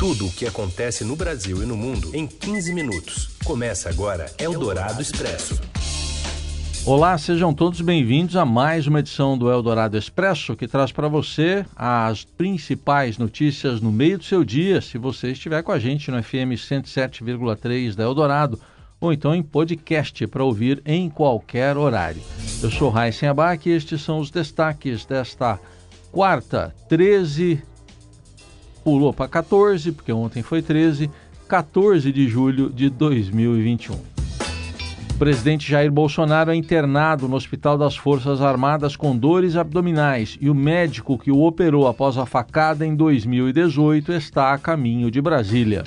Tudo o que acontece no Brasil e no mundo em 15 minutos. Começa agora Eldorado Expresso. Olá, sejam todos bem-vindos a mais uma edição do Eldorado Expresso, que traz para você as principais notícias no meio do seu dia, se você estiver com a gente no FM 107,3 da Eldorado, ou então em podcast para ouvir em qualquer horário. Eu sou Raíssen Abac e estes são os destaques desta quarta, 13 pulou para 14, porque ontem foi 13, 14 de julho de 2021. O presidente Jair Bolsonaro é internado no Hospital das Forças Armadas com dores abdominais e o médico que o operou após a facada em 2018 está a caminho de Brasília.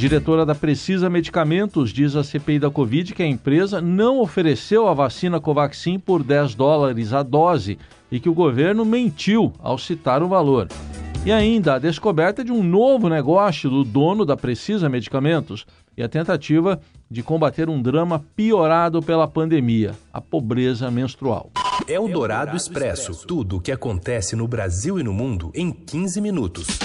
Diretora da Precisa Medicamentos diz à CPI da Covid que a empresa não ofereceu a vacina Covaxin por 10 dólares a dose e que o governo mentiu ao citar o valor. E ainda a descoberta de um novo negócio do dono da Precisa Medicamentos e a tentativa de combater um drama piorado pela pandemia, a pobreza menstrual. É o Dourado Expresso. Tudo o que acontece no Brasil e no mundo em 15 minutos.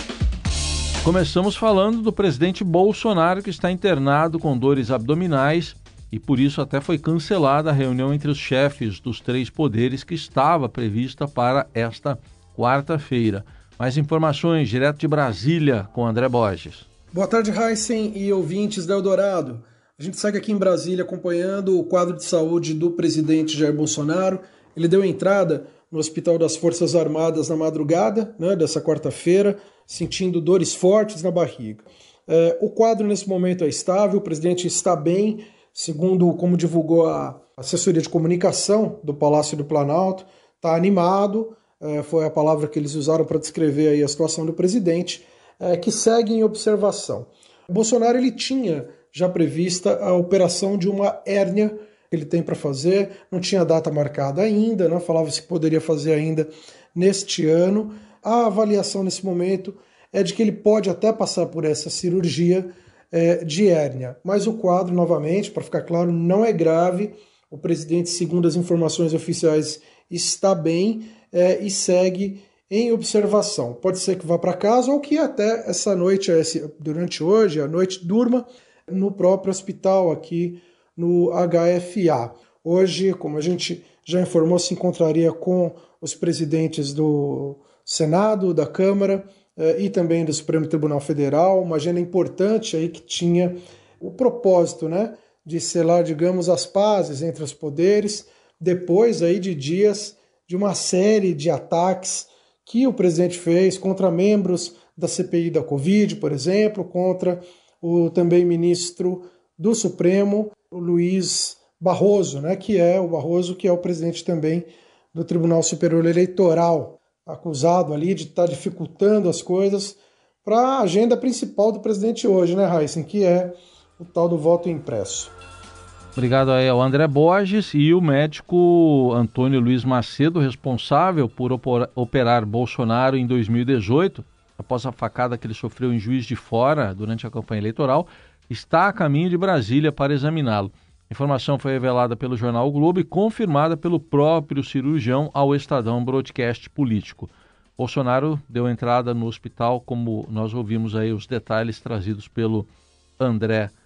Começamos falando do presidente Bolsonaro, que está internado com dores abdominais e por isso até foi cancelada a reunião entre os chefes dos três poderes que estava prevista para esta quarta-feira. Mais informações direto de Brasília com André Borges. Boa tarde, Heisen e ouvintes da Eldorado. A gente segue aqui em Brasília acompanhando o quadro de saúde do presidente Jair Bolsonaro. Ele deu entrada no Hospital das Forças Armadas na madrugada né, dessa quarta-feira, sentindo dores fortes na barriga. É, o quadro nesse momento é estável, o presidente está bem, segundo como divulgou a assessoria de comunicação do Palácio do Planalto, está animado, foi a palavra que eles usaram para descrever aí a situação do presidente, é, que segue em observação. Bolsonaro ele tinha já prevista a operação de uma hérnia que ele tem para fazer, não tinha data marcada ainda, né? falava-se que poderia fazer ainda neste ano. A avaliação nesse momento é de que ele pode até passar por essa cirurgia é, de hérnia, mas o quadro, novamente, para ficar claro, não é grave. O presidente, segundo as informações oficiais, está bem é, e segue em observação. Pode ser que vá para casa ou que até essa noite, durante hoje, a noite, durma no próprio hospital aqui no HFA. Hoje, como a gente já informou, se encontraria com os presidentes do Senado, da Câmara é, e também do Supremo Tribunal Federal, uma agenda importante aí que tinha o propósito, né, de selar, digamos, as pazes entre os poderes, depois aí de dias de uma série de ataques que o presidente fez contra membros da CPI da Covid, por exemplo, contra o também ministro do Supremo, Luiz Barroso, né, que é o Barroso que é o presidente também do Tribunal Superior Eleitoral, acusado ali de estar dificultando as coisas para a agenda principal do presidente hoje, né, Heisen, que é o tal do voto impresso. Obrigado aí ao André Borges e o médico Antônio Luiz Macedo, responsável por operar Bolsonaro em 2018, após a facada que ele sofreu em Juiz de Fora durante a campanha eleitoral, está a caminho de Brasília para examiná-lo. A informação foi revelada pelo jornal o Globo e confirmada pelo próprio cirurgião ao Estadão Broadcast Político. Bolsonaro deu entrada no hospital, como nós ouvimos aí os detalhes trazidos pelo André Borges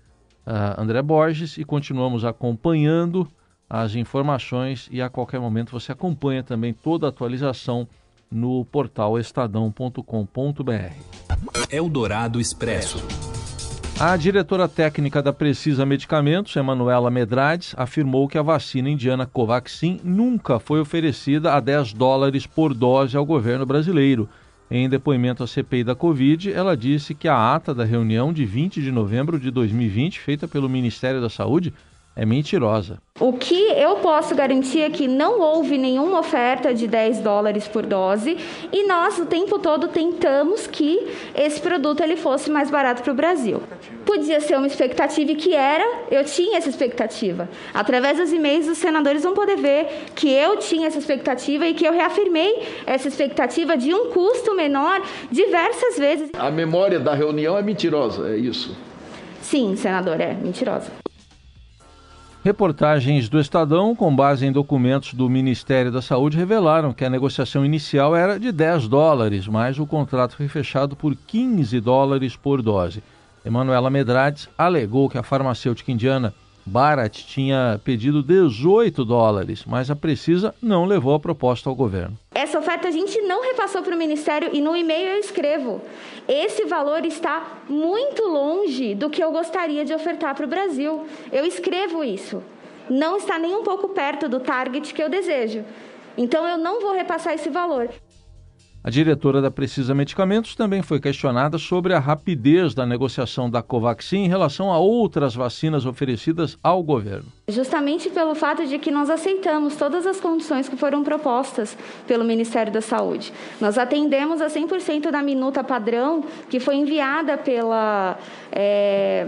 uh, André Borges e continuamos acompanhando as informações e a qualquer momento você acompanha também toda a atualização no portal estadão.com.br. Eldorado Expresso. A diretora técnica da Precisa Medicamentos, Emanuela Medrades, afirmou que a vacina indiana Covaxin nunca foi oferecida a 10 dólares por dose ao governo brasileiro em depoimento à CPI da Covid, ela disse que a ata da reunião de 20 de novembro de 2020, feita pelo Ministério da Saúde, é mentirosa. O que eu posso garantir é que não houve nenhuma oferta de 10 dólares por dose e nós o tempo todo tentamos que esse produto ele fosse mais barato para o Brasil. Podia ser uma expectativa e que era, eu tinha essa expectativa. Através dos e-mails, os senadores vão poder ver que eu tinha essa expectativa e que eu reafirmei essa expectativa de um custo menor diversas vezes. A memória da reunião é mentirosa, é isso? Sim, senador, é mentirosa. Reportagens do Estadão, com base em documentos do Ministério da Saúde, revelaram que a negociação inicial era de 10 dólares, mas o contrato foi fechado por 15 dólares por dose. Emanuela Medrades alegou que a farmacêutica indiana Bharat tinha pedido 18 dólares, mas a Precisa não levou a proposta ao governo. Essa oferta a gente não repassou para o Ministério e no e-mail eu escrevo. Esse valor está muito longe do que eu gostaria de ofertar para o Brasil. Eu escrevo isso. Não está nem um pouco perto do target que eu desejo. Então eu não vou repassar esse valor. A diretora da Precisa Medicamentos também foi questionada sobre a rapidez da negociação da Covaxin em relação a outras vacinas oferecidas ao governo. Justamente pelo fato de que nós aceitamos todas as condições que foram propostas pelo Ministério da Saúde. Nós atendemos a 100% da minuta padrão que foi enviada pela. É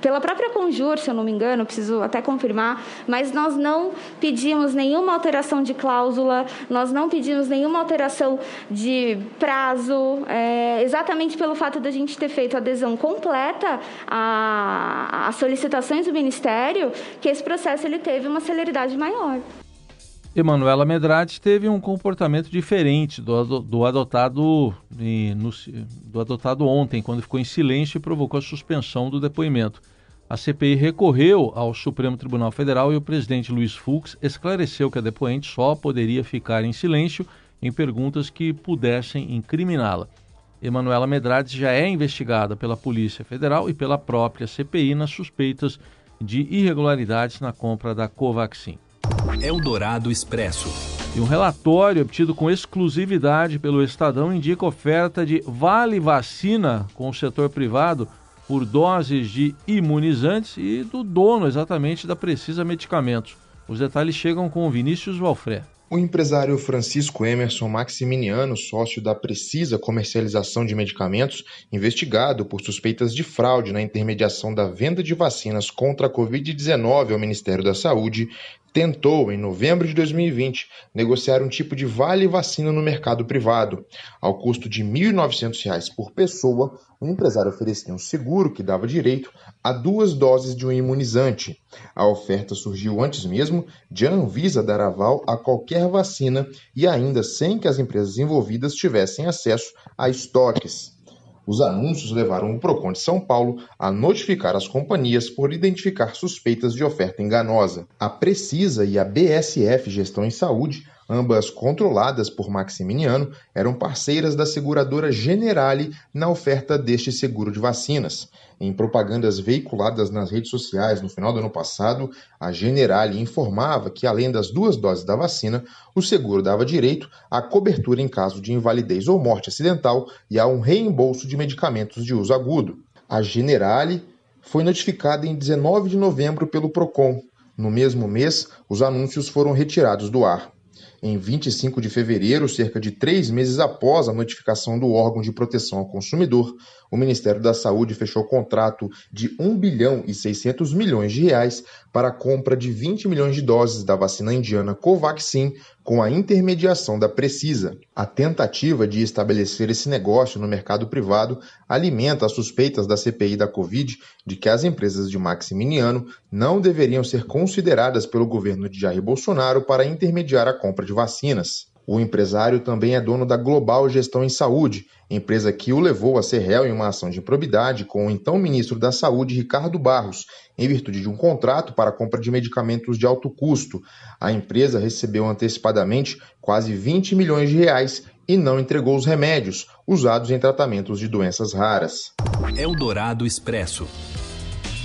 pela própria Conjur, se eu não me engano, preciso até confirmar, mas nós não pedimos nenhuma alteração de cláusula, nós não pedimos nenhuma alteração de prazo, é, exatamente pelo fato da gente ter feito adesão completa às solicitações do Ministério, que esse processo ele teve uma celeridade maior. Emanuela Medrades teve um comportamento diferente do, do, adotado, no, do adotado ontem, quando ficou em silêncio e provocou a suspensão do depoimento. A CPI recorreu ao Supremo Tribunal Federal e o presidente Luiz Fux esclareceu que a depoente só poderia ficar em silêncio em perguntas que pudessem incriminá-la. Emanuela Medrades já é investigada pela Polícia Federal e pela própria CPI nas suspeitas de irregularidades na compra da Covaxin. Eldorado Expresso. E um relatório obtido com exclusividade pelo Estadão indica oferta de vale vacina com o setor privado por doses de imunizantes e do dono exatamente da Precisa Medicamentos. Os detalhes chegam com o Vinícius Valfré. O empresário Francisco Emerson Maximiniano, sócio da Precisa Comercialização de Medicamentos, investigado por suspeitas de fraude na intermediação da venda de vacinas contra a Covid-19 ao Ministério da Saúde, tentou, em novembro de 2020, negociar um tipo de vale-vacina no mercado privado. Ao custo de R$ 1.900 por pessoa, o empresário oferecia um seguro que dava direito a duas doses de um imunizante. A oferta surgiu antes mesmo de a Anvisa dar aval a qualquer vacina e ainda sem que as empresas envolvidas tivessem acesso a estoques. Os anúncios levaram o Procon de São Paulo a notificar as companhias por identificar suspeitas de oferta enganosa. A Precisa e a BSF Gestão em Saúde ambas controladas por Maximiniano, eram parceiras da seguradora Generali na oferta deste seguro de vacinas. Em propagandas veiculadas nas redes sociais no final do ano passado, a Generali informava que, além das duas doses da vacina, o seguro dava direito à cobertura em caso de invalidez ou morte acidental e a um reembolso de medicamentos de uso agudo. A Generali foi notificada em 19 de novembro pelo Procon. No mesmo mês, os anúncios foram retirados do ar. Em 25 de fevereiro, cerca de três meses após a notificação do órgão de proteção ao consumidor, o Ministério da Saúde fechou contrato de 1 bilhão e 600 milhões de reais para a compra de 20 milhões de doses da vacina indiana Covaxin com a intermediação da Precisa. A tentativa de estabelecer esse negócio no mercado privado alimenta as suspeitas da CPI da Covid de que as empresas de Maximiniano não deveriam ser consideradas pelo governo de Jair Bolsonaro para intermediar a compra de vacinas. O empresário também é dono da Global Gestão em Saúde, empresa que o levou a ser réu em uma ação de improbidade com o então ministro da Saúde, Ricardo Barros, em virtude de um contrato para compra de medicamentos de alto custo. A empresa recebeu antecipadamente quase 20 milhões de reais e não entregou os remédios usados em tratamentos de doenças raras. Eldorado Expresso.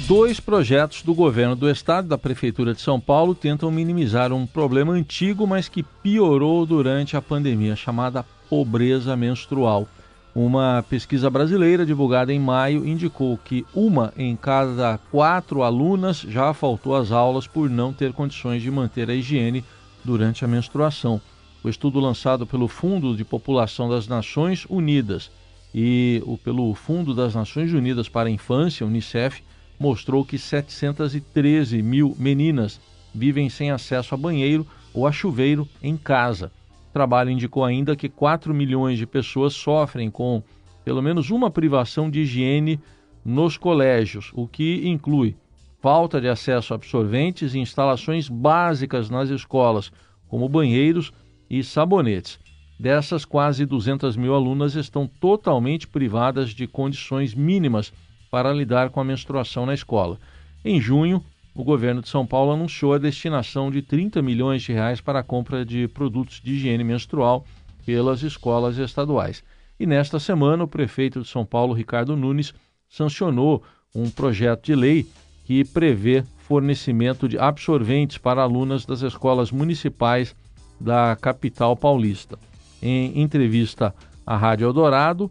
Dois projetos do governo do estado e da prefeitura de São Paulo tentam minimizar um problema antigo, mas que piorou durante a pandemia, chamada pobreza menstrual. Uma pesquisa brasileira divulgada em maio indicou que uma em cada quatro alunas já faltou às aulas por não ter condições de manter a higiene durante a menstruação. O estudo lançado pelo Fundo de População das Nações Unidas e pelo Fundo das Nações Unidas para a Infância, Unicef, mostrou que 713 mil meninas vivem sem acesso a banheiro ou a chuveiro em casa. O trabalho indicou ainda que 4 milhões de pessoas sofrem com pelo menos uma privação de higiene nos colégios, o que inclui falta de acesso a absorventes e instalações básicas nas escolas, como banheiros e sabonetes. Dessas, quase 200 mil alunas estão totalmente privadas de condições mínimas para lidar com a menstruação na escola. Em junho, o governo de São Paulo anunciou a destinação de 30 milhões de reais para a compra de produtos de higiene menstrual pelas escolas estaduais. E nesta semana, o prefeito de São Paulo, Ricardo Nunes, sancionou um projeto de lei que prevê fornecimento de absorventes para alunas das escolas municipais da capital paulista. Em entrevista à Rádio Eldorado,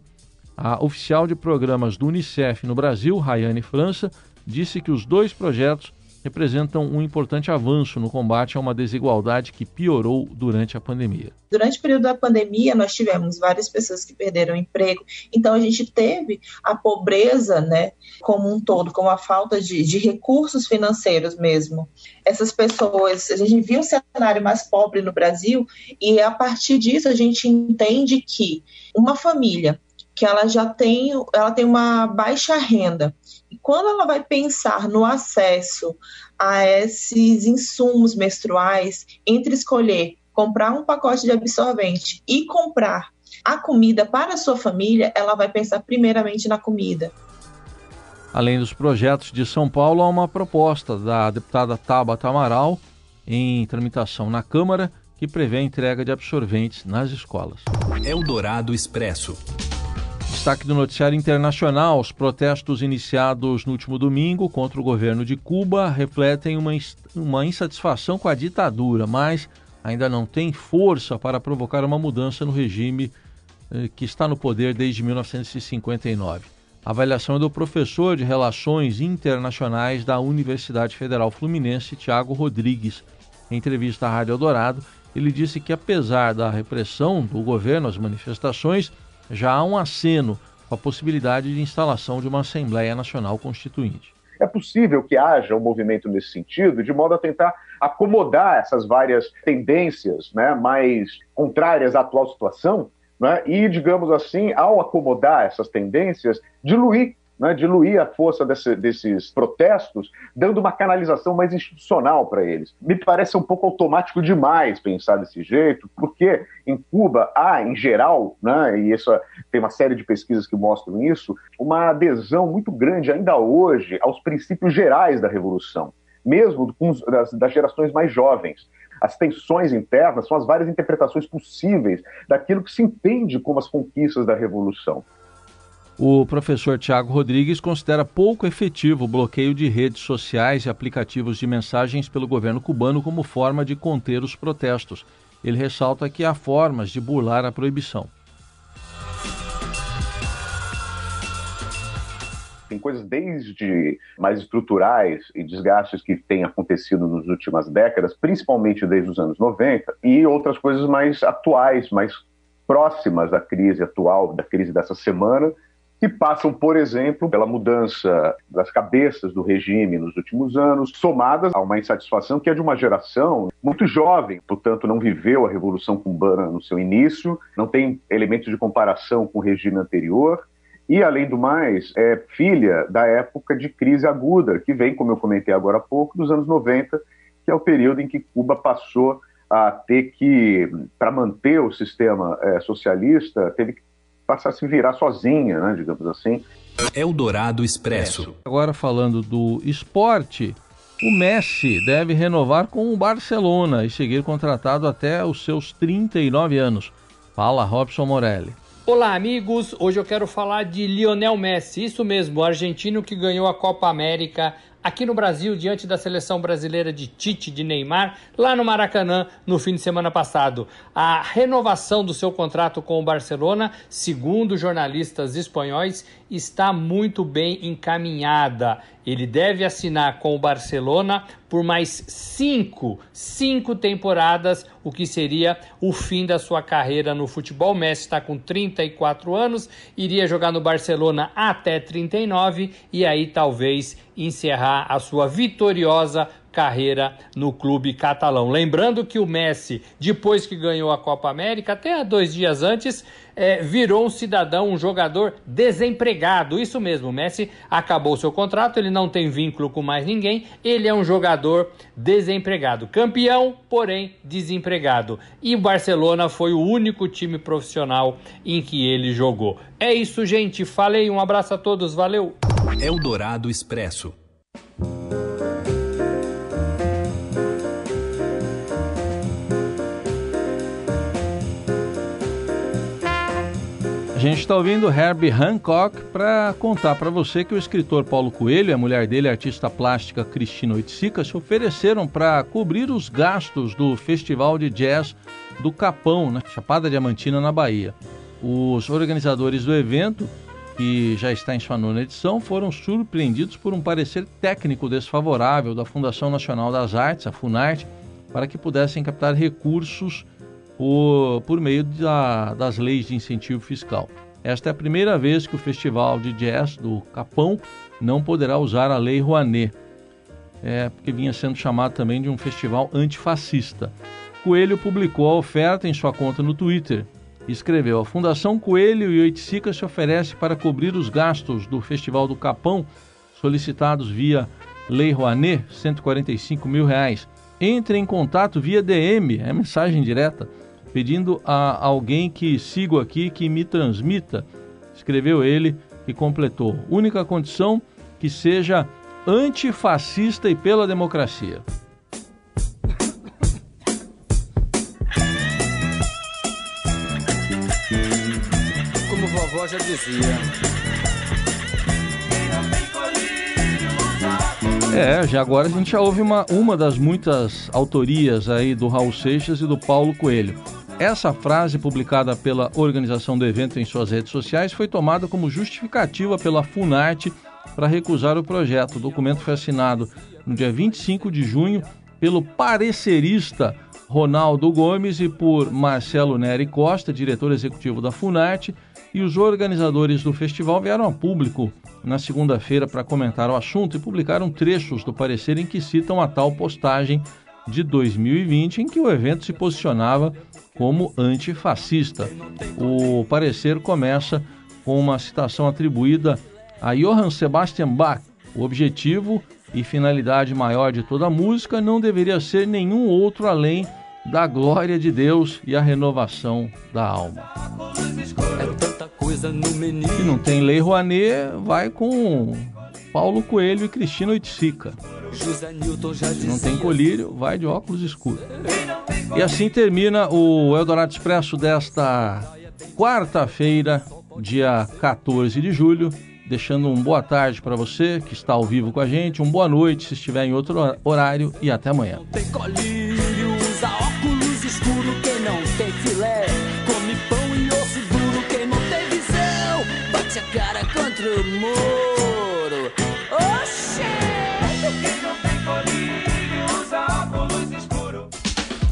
a oficial de programas do Unicef no Brasil, Rayane França, disse que os dois projetos representam um importante avanço no combate a uma desigualdade que piorou durante a pandemia. Durante o período da pandemia, nós tivemos várias pessoas que perderam emprego, então a gente teve a pobreza, né, como um todo, como a falta de, de recursos financeiros mesmo. Essas pessoas, a gente viu um cenário mais pobre no Brasil e a partir disso a gente entende que uma família que ela já tem, ela tem uma baixa renda. E quando ela vai pensar no acesso a esses insumos menstruais, entre escolher comprar um pacote de absorvente e comprar a comida para a sua família, ela vai pensar primeiramente na comida. Além dos projetos de São Paulo, há uma proposta da deputada Tabata Amaral em tramitação na Câmara que prevê a entrega de absorventes nas escolas. Eldorado Expresso. Destaque do noticiário internacional: os protestos iniciados no último domingo contra o governo de Cuba refletem uma, uma insatisfação com a ditadura, mas ainda não tem força para provocar uma mudança no regime eh, que está no poder desde 1959. A avaliação é do professor de Relações Internacionais da Universidade Federal Fluminense, Tiago Rodrigues. Em entrevista à Rádio Eldorado, ele disse que, apesar da repressão do governo às manifestações, já há um aceno com a possibilidade de instalação de uma Assembleia Nacional Constituinte. É possível que haja um movimento nesse sentido, de modo a tentar acomodar essas várias tendências né, mais contrárias à atual situação, né, e, digamos assim, ao acomodar essas tendências, diluir né, diluir a força desse, desses protestos, dando uma canalização mais institucional para eles. Me parece um pouco automático demais pensar desse jeito, porque em Cuba há, em geral, né, e isso tem uma série de pesquisas que mostram isso, uma adesão muito grande ainda hoje aos princípios gerais da revolução, mesmo com das, das gerações mais jovens as tensões internas são as várias interpretações possíveis daquilo que se entende como as conquistas da revolução. O professor Tiago Rodrigues considera pouco efetivo o bloqueio de redes sociais e aplicativos de mensagens pelo governo cubano como forma de conter os protestos. Ele ressalta que há formas de burlar a proibição. Tem coisas desde mais estruturais e desgastes que têm acontecido nas últimas décadas, principalmente desde os anos 90, e outras coisas mais atuais, mais próximas da crise atual, da crise dessa semana, que passam, por exemplo, pela mudança das cabeças do regime nos últimos anos, somadas a uma insatisfação que é de uma geração muito jovem, portanto, não viveu a Revolução Cubana no seu início, não tem elementos de comparação com o regime anterior. E, além do mais, é filha da época de crise aguda, que vem, como eu comentei agora há pouco, dos anos 90, que é o período em que Cuba passou a ter que, para manter o sistema é, socialista, teve que passar a se virar sozinha, né, digamos assim. Eldorado Expresso. Agora falando do esporte, o Messi deve renovar com o Barcelona e seguir contratado até os seus 39 anos. Fala Robson Morelli. Olá, amigos. Hoje eu quero falar de Lionel Messi, isso mesmo, o argentino que ganhou a Copa América aqui no Brasil, diante da seleção brasileira de Tite, de Neymar, lá no Maracanã, no fim de semana passado. A renovação do seu contrato com o Barcelona, segundo jornalistas espanhóis, está muito bem encaminhada. Ele deve assinar com o Barcelona por mais cinco, cinco temporadas, o que seria o fim da sua carreira no futebol. Messi está com 34 anos, iria jogar no Barcelona até 39 e aí talvez encerrar a sua vitoriosa carreira no clube catalão. Lembrando que o Messi, depois que ganhou a Copa América, até dois dias antes, é, virou um cidadão, um jogador desempregado. Isso mesmo, o Messi acabou seu contrato, ele não tem vínculo com mais ninguém, ele é um jogador desempregado. Campeão, porém desempregado. E o Barcelona foi o único time profissional em que ele jogou. É isso, gente. Falei, um abraço a todos, valeu! Eldorado Expresso. Gente está ouvindo Herbie Hancock para contar para você que o escritor Paulo Coelho e a mulher dele, a artista plástica Cristina Oiticica, se ofereceram para cobrir os gastos do Festival de Jazz do Capão, na Chapada Diamantina, na Bahia. Os organizadores do evento, que já está em sua nona edição, foram surpreendidos por um parecer técnico desfavorável da Fundação Nacional das Artes, a FUNARTE, para que pudessem captar recursos por, por meio da, das leis de incentivo fiscal. Esta é a primeira vez que o Festival de Jazz do Capão não poderá usar a Lei Rouanet, é, porque vinha sendo chamado também de um festival antifascista. Coelho publicou a oferta em sua conta no Twitter escreveu: A Fundação Coelho e Oiticica se oferece para cobrir os gastos do Festival do Capão, solicitados via Lei Rouanet, 145 mil reais. Entre em contato via DM, é mensagem direta pedindo a alguém que sigo aqui que me transmita. Escreveu ele e completou: única condição que seja antifascista e pela democracia. Como vovó já dizia. É, já agora a gente já ouve uma, uma das muitas autorias aí do Raul Seixas e do Paulo Coelho. Essa frase, publicada pela organização do evento em suas redes sociais, foi tomada como justificativa pela Funarte para recusar o projeto. O documento foi assinado no dia 25 de junho pelo parecerista Ronaldo Gomes e por Marcelo Neri Costa, diretor executivo da Funarte, e os organizadores do festival vieram a público na segunda-feira para comentar o assunto e publicaram trechos do parecer em que citam a tal postagem de 2020 em que o evento se posicionava como antifascista. O parecer começa com uma citação atribuída a Johann Sebastian Bach. O objetivo e finalidade maior de toda a música não deveria ser nenhum outro além da glória de Deus e a renovação da alma. Se não tem Lei Rouanet, vai com Paulo Coelho e Cristina Oiticica. Se não tem colírio, vai de óculos escuros. E assim termina o Eldorado Expresso desta quarta-feira, dia 14 de julho. Deixando um boa tarde para você que está ao vivo com a gente, um boa noite se estiver em outro horário e até amanhã.